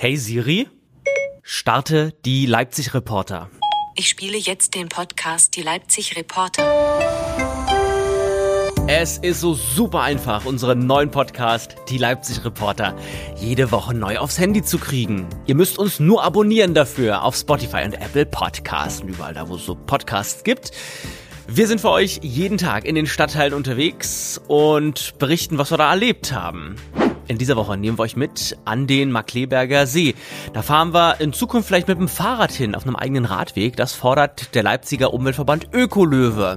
Hey Siri, starte die Leipzig Reporter. Ich spiele jetzt den Podcast Die Leipzig Reporter. Es ist so super einfach, unseren neuen Podcast, die Leipzig Reporter, jede Woche neu aufs Handy zu kriegen. Ihr müsst uns nur abonnieren dafür auf Spotify und Apple Podcasts und überall da, wo es so Podcasts gibt. Wir sind für euch jeden Tag in den Stadtteilen unterwegs und berichten, was wir da erlebt haben. In dieser Woche nehmen wir euch mit an den Markleberger See. Da fahren wir in Zukunft vielleicht mit dem Fahrrad hin auf einem eigenen Radweg. Das fordert der Leipziger Umweltverband Ökolöwe.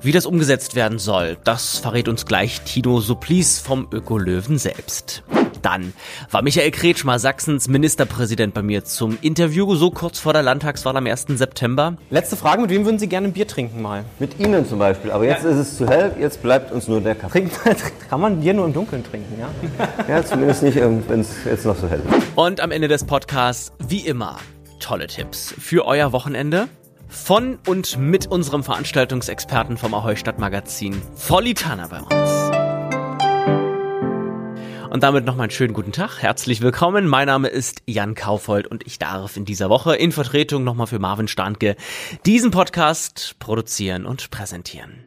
Wie das umgesetzt werden soll, das verrät uns gleich Tino Supplice vom Ökolöwen selbst. Dann war Michael Kretschmer, Sachsens Ministerpräsident, bei mir zum Interview, so kurz vor der Landtagswahl am 1. September. Letzte Frage, mit wem würden Sie gerne ein Bier trinken mal? Mit Ihnen zum Beispiel, aber jetzt ja. ist es zu hell, jetzt bleibt uns nur der Kaffee. Kann man Bier nur im Dunkeln trinken, ja? Ja, zumindest nicht, wenn es jetzt noch so hell ist. Und am Ende des Podcasts, wie immer, tolle Tipps für euer Wochenende. Von und mit unserem Veranstaltungsexperten vom Ahoi Stadtmagazin, Volli Tanner bei uns. Und damit nochmal einen schönen guten Tag. Herzlich willkommen. Mein Name ist Jan Kaufold und ich darf in dieser Woche in Vertretung nochmal für Marvin Standke diesen Podcast produzieren und präsentieren.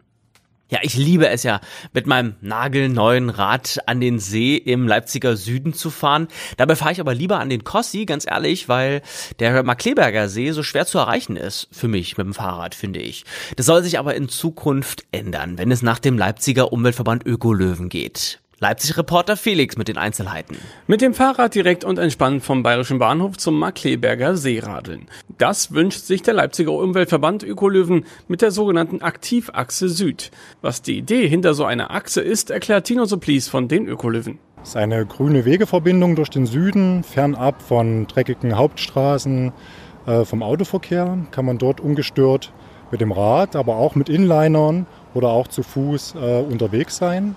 Ja, ich liebe es ja, mit meinem nagelneuen Rad an den See im Leipziger Süden zu fahren. Dabei fahre ich aber lieber an den Kossi, ganz ehrlich, weil der Markleberger See so schwer zu erreichen ist für mich mit dem Fahrrad, finde ich. Das soll sich aber in Zukunft ändern, wenn es nach dem Leipziger Umweltverband Ökolöwen geht. Leipzig-Reporter Felix mit den Einzelheiten. Mit dem Fahrrad direkt und entspannt vom Bayerischen Bahnhof zum Markleberger See radeln. Das wünscht sich der Leipziger Umweltverband Ökolöwen mit der sogenannten Aktivachse Süd. Was die Idee hinter so einer Achse ist, erklärt Tino Supplies von den Ökolöwen. Es ist eine grüne Wegeverbindung durch den Süden, fernab von dreckigen Hauptstraßen, äh, vom Autoverkehr. Kann man dort ungestört mit dem Rad, aber auch mit Inlinern oder auch zu Fuß äh, unterwegs sein.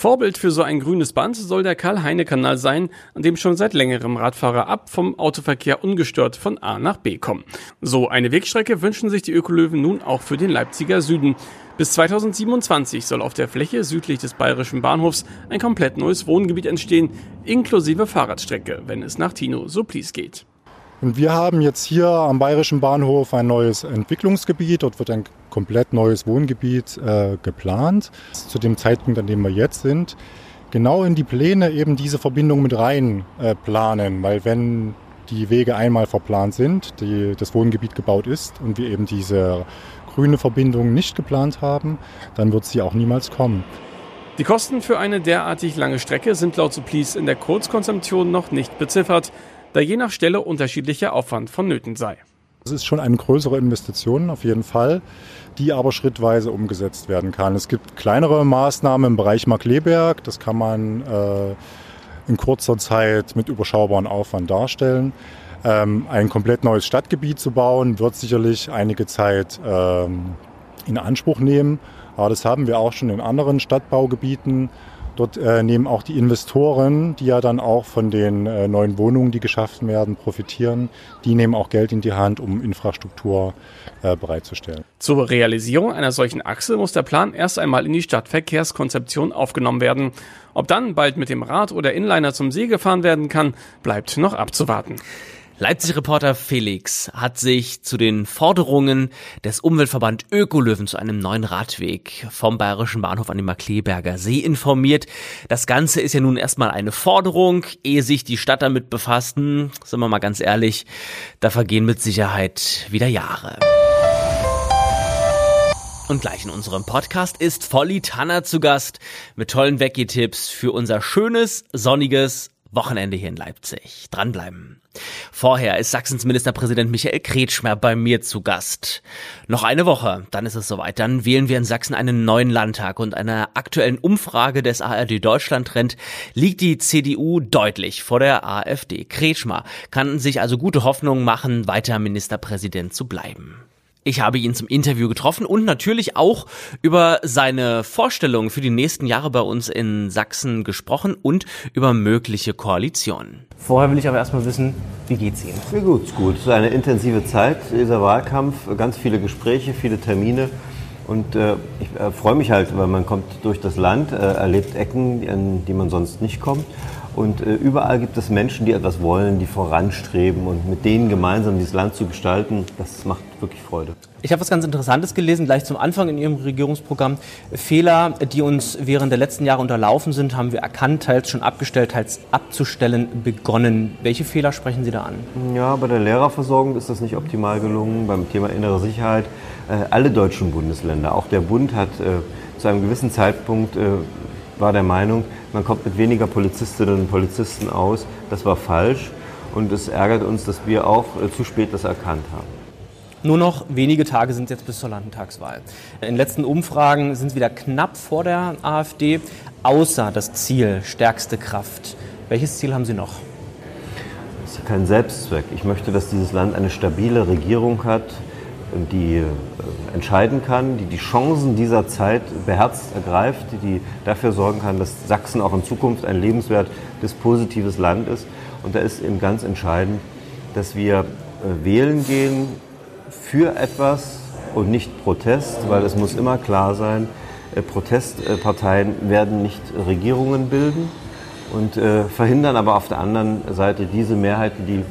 Vorbild für so ein grünes Band soll der Karl-Heine-Kanal sein, an dem schon seit längerem Radfahrer ab vom Autoverkehr ungestört von A nach B kommen. So eine Wegstrecke wünschen sich die Ökolöwen nun auch für den Leipziger Süden. Bis 2027 soll auf der Fläche südlich des bayerischen Bahnhofs ein komplett neues Wohngebiet entstehen, inklusive Fahrradstrecke, wenn es nach Tino Supplies geht. Und wir haben jetzt hier am Bayerischen Bahnhof ein neues Entwicklungsgebiet. Dort wird ein komplett neues Wohngebiet äh, geplant. Zu dem Zeitpunkt, an dem wir jetzt sind, genau in die Pläne eben diese Verbindung mit rein äh, planen. Weil wenn die Wege einmal verplant sind, die, das Wohngebiet gebaut ist und wir eben diese grüne Verbindung nicht geplant haben, dann wird sie auch niemals kommen. Die Kosten für eine derartig lange Strecke sind laut Supplies in der Kurzkonzeption noch nicht beziffert da je nach Stelle unterschiedlicher Aufwand vonnöten sei. Es ist schon eine größere Investition auf jeden Fall, die aber schrittweise umgesetzt werden kann. Es gibt kleinere Maßnahmen im Bereich Markleberg, das kann man äh, in kurzer Zeit mit überschaubarem Aufwand darstellen. Ähm, ein komplett neues Stadtgebiet zu bauen, wird sicherlich einige Zeit ähm, in Anspruch nehmen. Aber das haben wir auch schon in anderen Stadtbaugebieten Dort äh, nehmen auch die Investoren, die ja dann auch von den äh, neuen Wohnungen, die geschaffen werden, profitieren, die nehmen auch Geld in die Hand, um Infrastruktur äh, bereitzustellen. Zur Realisierung einer solchen Achse muss der Plan erst einmal in die Stadtverkehrskonzeption aufgenommen werden. Ob dann bald mit dem Rad oder Inliner zum See gefahren werden kann, bleibt noch abzuwarten. Leipzig-Reporter Felix hat sich zu den Forderungen des Umweltverband Ökolöwen zu einem neuen Radweg vom Bayerischen Bahnhof an den Markleberger See informiert. Das Ganze ist ja nun erstmal eine Forderung, ehe sich die Stadt damit befasst, sind wir mal ganz ehrlich, da vergehen mit Sicherheit wieder Jahre. Und gleich in unserem Podcast ist Volli Tanner zu Gast mit tollen Wecki-Tipps für unser schönes, sonniges Wochenende hier in Leipzig. Dranbleiben. Vorher ist Sachsens Ministerpräsident Michael Kretschmer bei mir zu Gast. Noch eine Woche, dann ist es soweit. Dann wählen wir in Sachsen einen neuen Landtag und einer aktuellen Umfrage des ARD Deutschland Trend liegt die CDU deutlich vor der AfD. Kretschmer kann sich also gute Hoffnung machen, weiter Ministerpräsident zu bleiben. Ich habe ihn zum Interview getroffen und natürlich auch über seine Vorstellungen für die nächsten Jahre bei uns in Sachsen gesprochen und über mögliche Koalitionen. Vorher will ich aber erstmal wissen, wie geht's Ihnen? Mir geht's gut. Es ist eine intensive Zeit, dieser Wahlkampf, ganz viele Gespräche, viele Termine. Und äh, ich äh, freue mich halt, weil man kommt durch das Land, äh, erlebt Ecken, an die man sonst nicht kommt. Und äh, überall gibt es Menschen, die etwas wollen, die voranstreben und mit denen gemeinsam dieses Land zu gestalten, das macht wirklich Freude. Ich habe was ganz Interessantes gelesen, gleich zum Anfang in Ihrem Regierungsprogramm. Fehler, die uns während der letzten Jahre unterlaufen sind, haben wir erkannt, teils schon abgestellt, teils abzustellen begonnen. Welche Fehler sprechen Sie da an? Ja, bei der Lehrerversorgung ist das nicht optimal gelungen. Beim Thema innere Sicherheit, äh, alle deutschen Bundesländer, auch der Bund hat äh, zu einem gewissen Zeitpunkt äh, war der Meinung, man kommt mit weniger Polizistinnen und Polizisten aus. Das war falsch und es ärgert uns, dass wir auch äh, zu spät das erkannt haben. Nur noch wenige Tage sind jetzt bis zur Landtagswahl. In letzten Umfragen sind es wieder knapp vor der AfD, außer das Ziel stärkste Kraft. Welches Ziel haben Sie noch? Das ist kein Selbstzweck. Ich möchte, dass dieses Land eine stabile Regierung hat, die äh, entscheiden kann, die die Chancen dieser Zeit beherzt ergreift, die dafür sorgen kann, dass Sachsen auch in Zukunft ein lebenswertes, positives Land ist. Und da ist eben ganz entscheidend, dass wir äh, wählen gehen für etwas und nicht Protest, weil es muss immer klar sein, äh, Protestparteien werden nicht Regierungen bilden und verhindern aber auf der anderen Seite diese Mehrheiten, die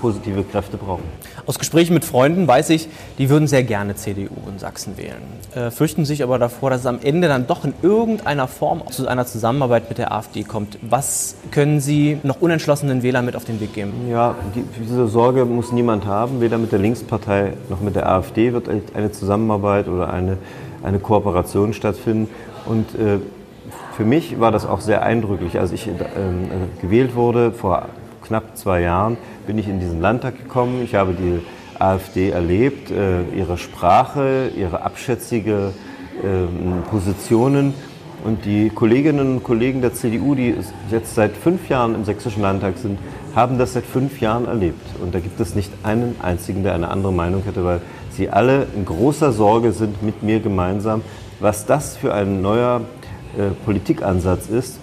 positive Kräfte brauchen. Aus Gesprächen mit Freunden weiß ich, die würden sehr gerne CDU in Sachsen wählen, äh, fürchten sich aber davor, dass es am Ende dann doch in irgendeiner Form zu einer Zusammenarbeit mit der AfD kommt. Was können Sie noch unentschlossenen Wählern mit auf den Weg geben? Ja, die, diese Sorge muss niemand haben. Weder mit der Linkspartei noch mit der AfD wird eine Zusammenarbeit oder eine, eine Kooperation stattfinden. Und äh, für mich war das auch sehr eindrücklich, als ich äh, gewählt wurde vor knapp zwei Jahren bin ich in diesen Landtag gekommen. Ich habe die AfD erlebt, äh, ihre Sprache, ihre abschätzige ähm, Positionen. Und die Kolleginnen und Kollegen der CDU, die jetzt seit fünf Jahren im Sächsischen Landtag sind, haben das seit fünf Jahren erlebt. Und da gibt es nicht einen einzigen, der eine andere Meinung hätte, weil sie alle in großer Sorge sind mit mir gemeinsam, was das für ein neuer äh, Politikansatz ist.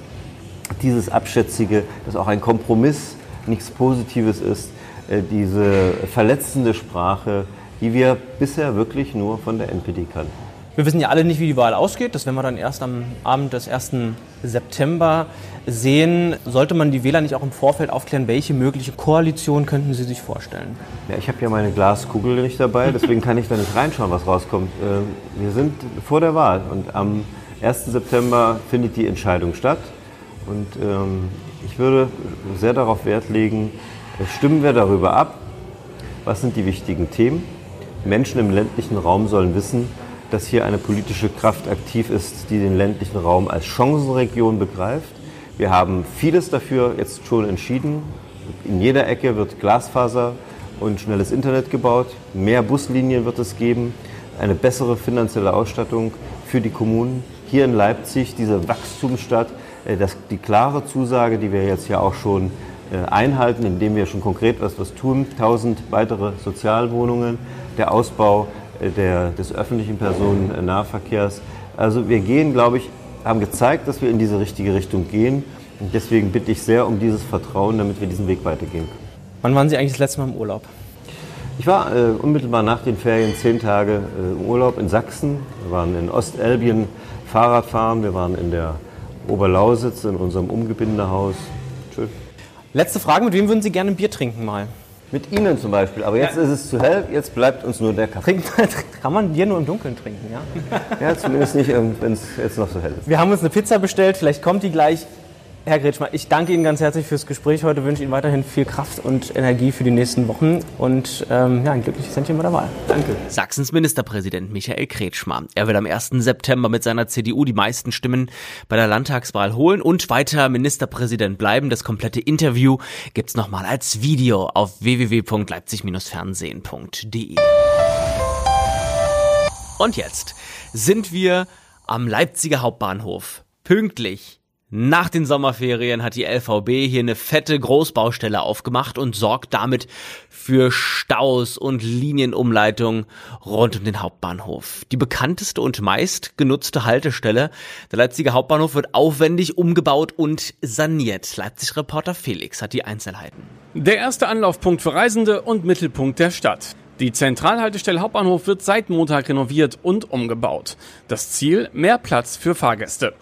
Dieses Abschätzige, das auch ein Kompromiss nichts Positives ist, äh, diese verletzende Sprache, die wir bisher wirklich nur von der NPD kannten. Wir wissen ja alle nicht, wie die Wahl ausgeht. Das werden wir dann erst am Abend des 1. September sehen. Sollte man die Wähler nicht auch im Vorfeld aufklären, welche mögliche Koalition könnten Sie sich vorstellen? Ja, ich habe ja meine Glaskugel nicht dabei, deswegen kann ich da nicht reinschauen, was rauskommt. Äh, wir sind vor der Wahl und am 1. September findet die Entscheidung statt. Und ähm, ich würde sehr darauf Wert legen, stimmen wir darüber ab, was sind die wichtigen Themen. Menschen im ländlichen Raum sollen wissen, dass hier eine politische Kraft aktiv ist, die den ländlichen Raum als Chancenregion begreift. Wir haben vieles dafür jetzt schon entschieden. In jeder Ecke wird Glasfaser und schnelles Internet gebaut. Mehr Buslinien wird es geben. Eine bessere finanzielle Ausstattung für die Kommunen. Hier in Leipzig, diese Wachstumsstadt, äh, das, die klare Zusage, die wir jetzt ja auch schon äh, einhalten, indem wir schon konkret was, was tun, 1000 weitere Sozialwohnungen, der Ausbau äh, der, des öffentlichen Personennahverkehrs. Also wir gehen, glaube ich, haben gezeigt, dass wir in diese richtige Richtung gehen. Und deswegen bitte ich sehr um dieses Vertrauen, damit wir diesen Weg weitergehen können. Wann waren Sie eigentlich das letzte Mal im Urlaub? Ich war äh, unmittelbar nach den Ferien zehn Tage äh, im Urlaub in Sachsen. Wir waren in Ostelbien Fahrradfahren, wir waren in der Oberlausitz in unserem Umgebindehaus. Schön. Letzte Frage, mit wem würden Sie gerne ein Bier trinken mal? Mit Ihnen zum Beispiel, aber jetzt ja. ist es zu hell, jetzt bleibt uns nur der Kaffee. Kann man Bier nur im Dunkeln trinken, ja? Ja, zumindest nicht, ähm, wenn es jetzt noch so hell ist. Wir haben uns eine Pizza bestellt, vielleicht kommt die gleich. Herr Gretschmer, ich danke Ihnen ganz herzlich fürs Gespräch heute, wünsche Ihnen weiterhin viel Kraft und Energie für die nächsten Wochen und ähm, ja, ein glückliches Händchen bei der Wahl. Danke. Sachsens Ministerpräsident Michael Kretschmer. Er will am 1. September mit seiner CDU die meisten Stimmen bei der Landtagswahl holen und weiter Ministerpräsident bleiben. Das komplette Interview gibt's nochmal als Video auf www.leipzig-fernsehen.de. Und jetzt sind wir am Leipziger Hauptbahnhof. Pünktlich nach den Sommerferien hat die LVB hier eine fette Großbaustelle aufgemacht und sorgt damit für Staus und Linienumleitung rund um den Hauptbahnhof. Die bekannteste und meist genutzte Haltestelle der Leipziger Hauptbahnhof wird aufwendig umgebaut und saniert. Leipzig-Reporter Felix hat die Einzelheiten. Der erste Anlaufpunkt für Reisende und Mittelpunkt der Stadt. Die Zentralhaltestelle Hauptbahnhof wird seit Montag renoviert und umgebaut. Das Ziel, mehr Platz für Fahrgäste.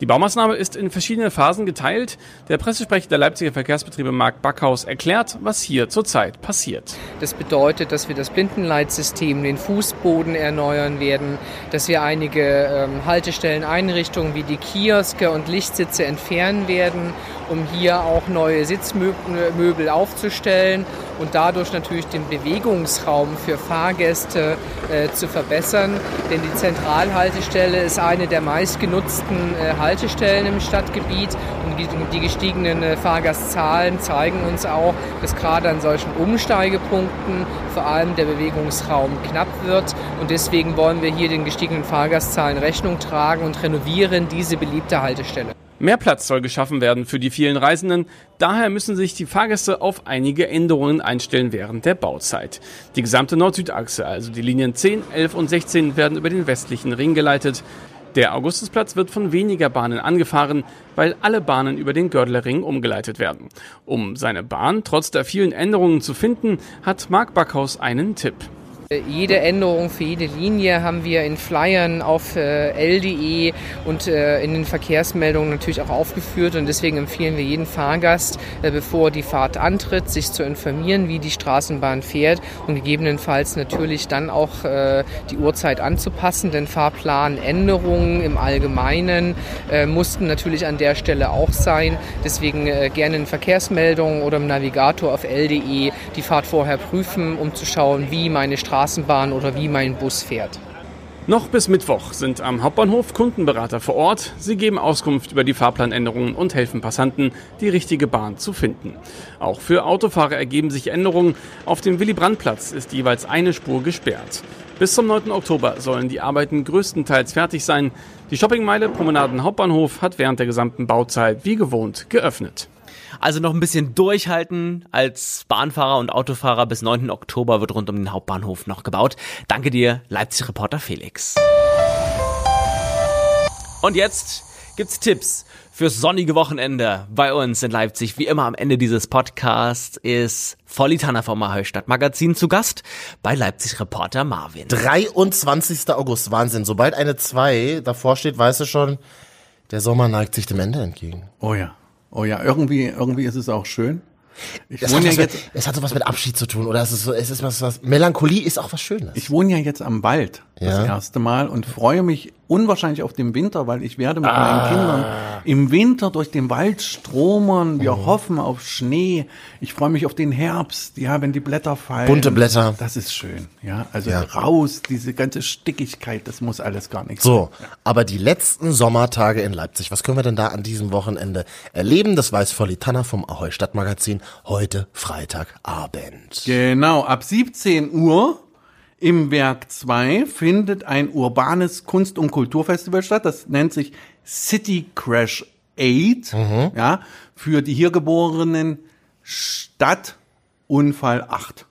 Die Baumaßnahme ist in verschiedene Phasen geteilt. Der Pressesprecher der Leipziger Verkehrsbetriebe Marc Backhaus erklärt, was hier zurzeit passiert. Das bedeutet, dass wir das Blindenleitsystem, den Fußboden erneuern werden, dass wir einige ähm, Haltestelleneinrichtungen wie die Kioske und Lichtsitze entfernen werden, um hier auch neue Sitzmöbel aufzustellen und dadurch natürlich den Bewegungsraum für Fahrgäste äh, zu verbessern. Denn die Zentralhaltestelle ist eine der meistgenutzten äh, Haltestellen im Stadtgebiet und die, gestiegenen äh, Fahrgastzahlen zeigen uns auch, dass gerade an solchen Umsteigepunkten vor allem der Bewegungsraum knapp wird und deswegen wollen wir hier den gestiegenen Fahrgastzahlen Rechnung tragen und renovieren diese beliebte Haltestelle. Mehr Platz soll geschaffen werden für die vielen Reisenden. Daher müssen sich die Fahrgäste auf einige Änderungen einstellen während der Bauzeit. Die gesamte Nord-Süd-Achse, also die Linien 10, 11 und 16, werden über den westlichen Ring geleitet. Der Augustusplatz wird von weniger Bahnen angefahren, weil alle Bahnen über den Gördlerring umgeleitet werden. Um seine Bahn trotz der vielen Änderungen zu finden, hat Marc Backhaus einen Tipp. Jede Änderung für jede Linie haben wir in Flyern auf äh, LDE und äh, in den Verkehrsmeldungen natürlich auch aufgeführt und deswegen empfehlen wir jeden Fahrgast, äh, bevor die Fahrt antritt, sich zu informieren, wie die Straßenbahn fährt und gegebenenfalls natürlich dann auch die Uhrzeit anzupassen, denn Fahrplanänderungen im Allgemeinen mussten natürlich an der Stelle auch sein. Deswegen gerne in Verkehrsmeldungen oder im Navigator auf LDE die Fahrt vorher prüfen, um zu schauen, wie meine Straßenbahn Straßenbahn oder wie mein Bus fährt. Noch bis Mittwoch sind am Hauptbahnhof Kundenberater vor Ort. Sie geben Auskunft über die Fahrplanänderungen und helfen Passanten, die richtige Bahn zu finden. Auch für Autofahrer ergeben sich Änderungen. Auf dem Willy-Brandt-Platz ist jeweils eine Spur gesperrt. Bis zum 9. Oktober sollen die Arbeiten größtenteils fertig sein. Die Shoppingmeile Promenaden Hauptbahnhof hat während der gesamten Bauzeit wie gewohnt geöffnet. Also noch ein bisschen durchhalten als Bahnfahrer und Autofahrer. Bis 9. Oktober wird rund um den Hauptbahnhof noch gebaut. Danke dir, Leipzig-Reporter Felix. Und jetzt gibt's Tipps fürs sonnige Wochenende bei uns in Leipzig. Wie immer am Ende dieses Podcasts ist Volli Tanner vom Ahoi Stadtmagazin zu Gast bei Leipzig-Reporter Marvin. 23. August, Wahnsinn. Sobald eine 2 davor steht, weißt du schon, der Sommer neigt sich dem Ende entgegen. Oh ja. Oh ja, irgendwie, irgendwie ist es auch schön. Ich es, wohne hat ja jetzt, mit, es hat so was mit Abschied zu tun, oder es ist so, es ist was, was, Melancholie ist auch was Schönes. Ich wohne ja jetzt am Wald das ja. erste Mal und freue mich unwahrscheinlich auf den Winter, weil ich werde mit ah. meinen Kindern im Winter durch den Wald stromern. Wir mhm. hoffen auf Schnee. Ich freue mich auf den Herbst, ja, wenn die Blätter fallen. Bunte Blätter. Das ist schön, ja. Also ja. raus, diese ganze Stickigkeit, das muss alles gar nicht so, sein. So, aber die letzten Sommertage in Leipzig, was können wir denn da an diesem Wochenende erleben? Das weiß Volli Tanner vom Ahoi Stadtmagazin heute Freitagabend. Genau, ab 17 Uhr im Werk 2 findet ein urbanes Kunst- und Kulturfestival statt. Das nennt sich City Crash 8. Mhm. Ja, für die hier geborenen Stadtunfall 8.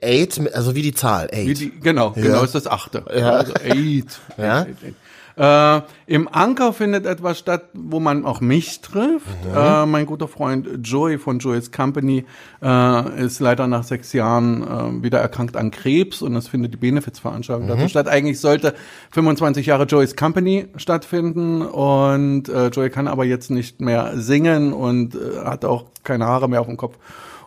Eight, also wie die Zahl, eight. Wie die, genau, ja. genau ist das achte. Ja. Also eight. Ja. Eight, eight. Äh, Im Anker findet etwas statt, wo man auch mich trifft. Mhm. Äh, mein guter Freund Joey von Joey's Company äh, ist leider nach sechs Jahren äh, wieder erkrankt an Krebs und es findet die Benefizveranstaltung mhm. dazu statt. Eigentlich sollte 25 Jahre Joey's Company stattfinden und äh, Joey kann aber jetzt nicht mehr singen und äh, hat auch keine Haare mehr auf dem Kopf.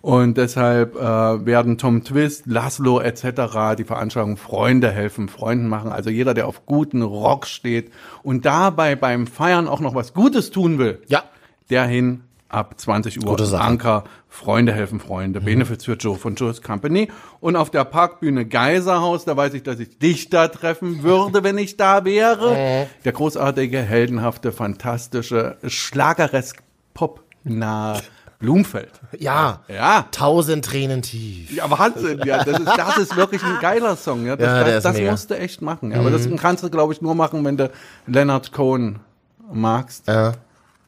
Und deshalb äh, werden Tom Twist, Laszlo etc. die Veranstaltung Freunde helfen, Freunden machen. Also jeder, der auf guten Rock steht und dabei beim Feiern auch noch was Gutes tun will, ja. der hin ab 20 Uhr Anker, Freunde helfen Freunde, mhm. Benefits für Joe von Joe's Company. Und auf der Parkbühne Geiserhaus, da weiß ich, dass ich dich da treffen würde, wenn ich da wäre. Mhm. Der großartige, heldenhafte, fantastische, schlageresk pop nahe Blumfeld. Ja. Ja. Tausend Tränen tief. Ja, Wahnsinn. Ja, das ist, das ist wirklich ein geiler Song. Ja, das, ja, das, das musst du echt machen. Ja. Aber das mhm. kannst du, glaube ich, nur machen, wenn du Leonard Cohen magst. Ja.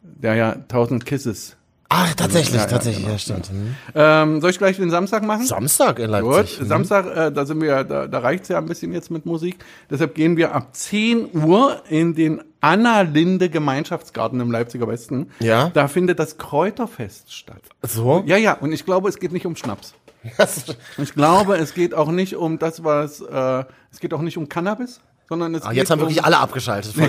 Der ja Tausend Kisses Ah, tatsächlich, ja, tatsächlich, genau. ja, stimmt. Mhm. Ähm, soll ich gleich den Samstag machen? Samstag in Leipzig. Gut, mhm. Samstag, äh, da sind wir, da, da reicht's ja ein bisschen jetzt mit Musik. Deshalb gehen wir ab 10 Uhr in den Anna-Linde Gemeinschaftsgarten im Leipziger Westen. Ja. Da findet das Kräuterfest statt. So? Ja, ja, und ich glaube, es geht nicht um Schnaps. ich glaube, es geht auch nicht um das, was, äh, es geht auch nicht um Cannabis. Sondern es Ah, jetzt haben um, wirklich alle abgeschaltet.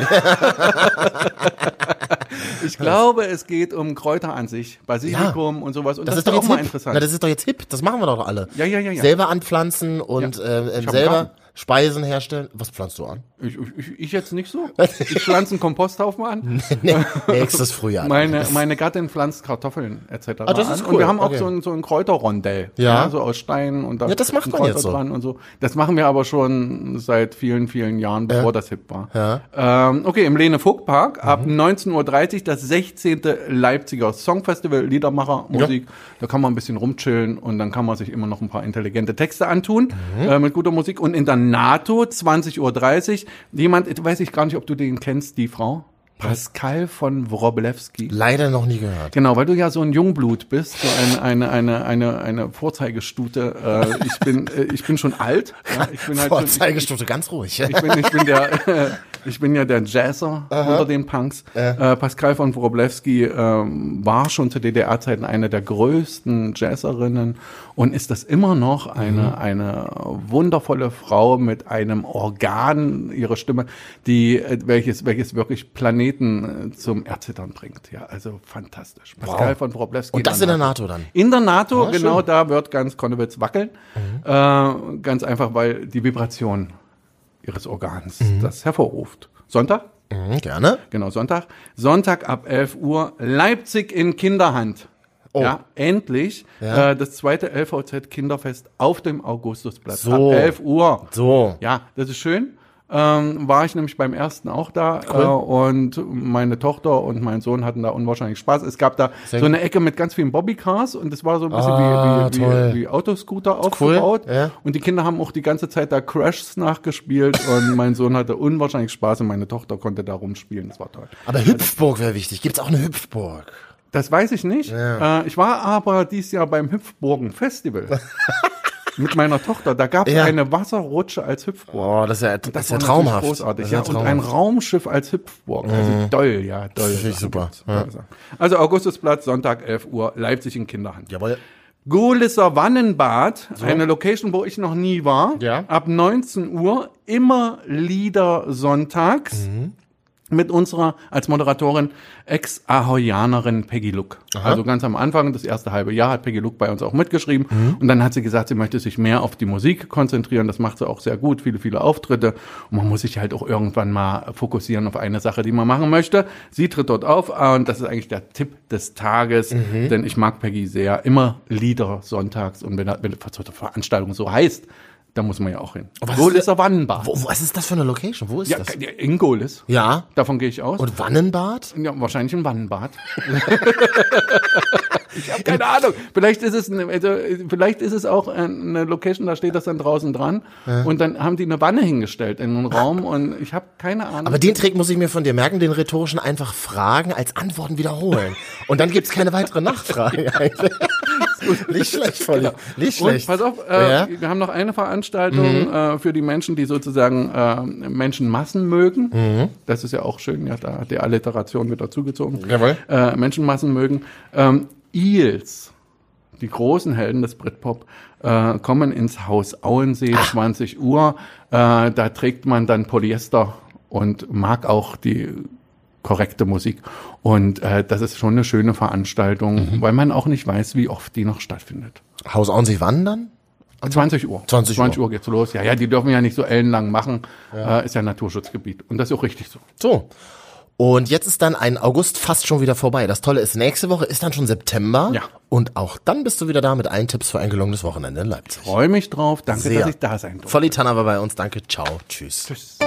Ich glaube, es geht um Kräuter an sich, Basilikum und sowas. Und das, ist doch auch jetzt mal hip. interessant. Na, das ist doch jetzt hip. Das machen wir doch alle. Ja, ja, ja, ja. Selber anpflanzen und Ja. äh, hab einen selber. Speisen herstellen. Was pflanzt du an? ich, ich, ich jetzt nicht so. Ich pflanze einen Komposthaufen an. nee, nächstes Frühjahr. Meine, meine Gattin pflanzt Kartoffeln etc. Ah, das ist cool. Und wir haben auch Okay. so ein, so ein Kräuterrondell. Ja. So aus Stein und da Ja, das macht man Kräuter jetzt so. dran und so. Das machen wir aber schon seit vielen, vielen Jahren, bevor das hip war. Ja. Ähm, okay, im Lene Vogt Park ab 19.30 Uhr das 16. Leipziger Songfestival, Liedermacher, Musik. Da kann man ein bisschen rumchillen und dann kann man sich immer noch ein paar intelligente Texte antun äh, mit guter Musik. Und in der NATO 20.30 Uhr jemand, ich weiß ich gar nicht, ob du den kennst, die Frau. Pascal von Wroblewski. Leider noch nie gehört. Genau, weil du ja so ein Jungblut bist, so eine, eine, eine, eine, eine Vorzeigestute. Äh, ich, bin, äh, ich bin schon alt. Ja, ich bin halt schon, Vorzeigestute, ganz ruhig. ich bin, ich bin der, äh, ich bin ja der Jazzer unter den Punks. Äh, Pascal von Wroblewski ähm, war schon zu DDR-Zeiten eine der größten Jazzerinnen und ist das immer noch eine, eine wundervolle Frau mit einem Organ, ihre Stimme, die, äh, welches, welches wirklich Planeten äh, zum Erzittern bringt. Ja, also fantastisch. Pascal von Wroblewski. Und das in der NATO dann. In der NATO, Ah, genau schön. da wird ganz Konnewitz wackeln. Äh, ganz einfach, weil die Vibration ihres Organs das hervorruft. Sonntag? Mhm, gerne. Genau, Sonntag. Sonntag ab 11 Uhr, Leipzig in Kinderhand. Ja, endlich Oh. Ja. Äh, das zweite LVZ Kinderfest auf dem Augustusplatz. So. Ab 11 Uhr. So. Ja, das ist schön. Ähm, war ich nämlich beim ersten auch da äh, und meine Tochter und mein Sohn hatten da unwahrscheinlich Spaß. Es gab da Sehr so eine Ecke mit ganz vielen Bobbycars und das war so ein bisschen Ah, wie, wie, wie, wie Autoscooter aufgebaut. ja. Und die Kinder haben auch die ganze Zeit da Crashs nachgespielt und mein Sohn hatte unwahrscheinlich Spaß und meine Tochter konnte da rumspielen. Das war toll. Aber Hüpfburg wäre wichtig. Gibt's auch eine Hüpfburg? Das weiß ich nicht. Äh, ich war aber dieses Jahr beim Hüpfburgen Festival. mit meiner Tochter. Da gab es Ja. eine Wasserrutsche als Hüpfburg. Oh, das ist ja, das ist ja traumhaft. Großartig, Das ist ja. ja Und ein traumhaft. Raumschiff als Hüpfburg. Also doll, ja, doll. finde ich super, gibt's. Tolle Sachen. Also Augustusplatz, Sonntag 11 Uhr, Leipzig in Kinderhand. Jawohl. Golisser Wannenbad, eine Location, wo ich noch nie war. Ja. Ab 19 Uhr, immer Lieder sonntags. Mhm. Mit unserer als Moderatorin Ex-Ahoyanerin Peggy Luck. Also ganz am Anfang, das erste halbe Jahr, hat Peggy Luck bei uns auch mitgeschrieben. Mhm. Und dann hat sie gesagt, sie möchte sich mehr auf die Musik konzentrieren. Das macht sie auch sehr gut, viele, viele Auftritte. Und man muss sich halt auch irgendwann mal fokussieren auf eine Sache, die man machen möchte. Sie tritt dort auf und das ist eigentlich der Tipp des Tages, Mhm. denn ich mag Peggy sehr. Immer Lieder sonntags und wenn, wenn Veranstaltung so heißt, da muss man ja auch hin. was Golisser Wannenbad. Wo, was ist das für eine Location? Wo ist Ja, das? in Golis. Ja. Davon gehe ich aus. Und Wannenbad? Ja, wahrscheinlich ein Wannenbad. ich habe keine Ahnung. Vielleicht ist es, eine, also, vielleicht ist es auch eine Location, da steht das dann draußen dran. Und dann haben die eine Wanne hingestellt in einen Raum und ich habe keine Ahnung. Aber den Trick muss ich mir von dir merken, den rhetorischen einfach Fragen als Antworten wiederholen. Und dann gibt's keine weitere Nachfrage. eigentlich. Nicht schlecht, Volli. Nicht und schlecht. pass auf, äh, Ja. wir haben noch eine Veranstaltung äh, für die Menschen, die sozusagen äh, Menschenmassen mögen. Das ist ja auch schön, ja, da hat die Alliteration wieder zugezogen. Jawohl. Äh, Menschenmassen mögen. Ähm, Eels, die großen Helden des Britpop, äh, kommen ins Haus Auensee, 20 Uhr. Äh, da trägt man dann Polyester und mag auch die korrekte Musik. Und äh, das ist schon eine schöne Veranstaltung, weil man auch nicht weiß, wie oft die noch stattfindet. Haus Auensee wann dann? 20 Uhr. 20 Uhr. 20 Uhr geht's los. Ja, ja, die dürfen ja nicht so ellenlang machen. Äh, ist ja Naturschutzgebiet. Und das ist auch richtig so. So. Und jetzt ist dann ein August fast schon wieder vorbei. Das Tolle ist, nächste Woche ist dann schon September. Ja. Und auch dann bist du wieder da mit allen Tipps für ein gelungenes Wochenende in Leipzig. Freue mich drauf. Danke, Sehr. dass ich da sein durfte. Volli Tanner war bei uns. Danke. Ciao. Tschüss. Tschüss.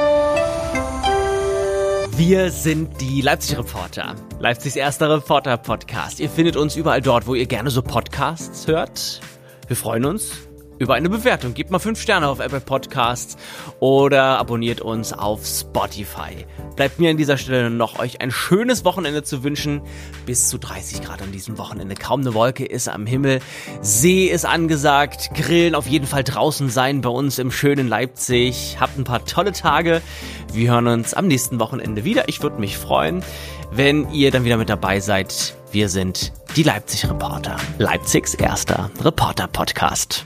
Wir sind die Leipzig Reporter. Leipzigs erster Reporter-Podcast. Ihr findet uns überall dort, wo ihr gerne so Podcasts hört. Wir freuen uns über eine Bewertung. Gebt mal fünf Sterne auf Apple Podcasts oder abonniert uns auf Spotify. Bleibt mir an dieser Stelle noch euch ein schönes Wochenende zu wünschen. Bis zu 30 Grad an diesem Wochenende. Kaum eine Wolke ist am Himmel. See ist angesagt. Grillen auf jeden Fall draußen sein bei uns im schönen Leipzig. Habt ein paar tolle Tage. Wir hören uns am nächsten Wochenende wieder. Ich würde mich freuen, wenn ihr dann wieder mit dabei seid. Wir sind die Leipzig Reporter. Leipzigs erster Reporter-Podcast.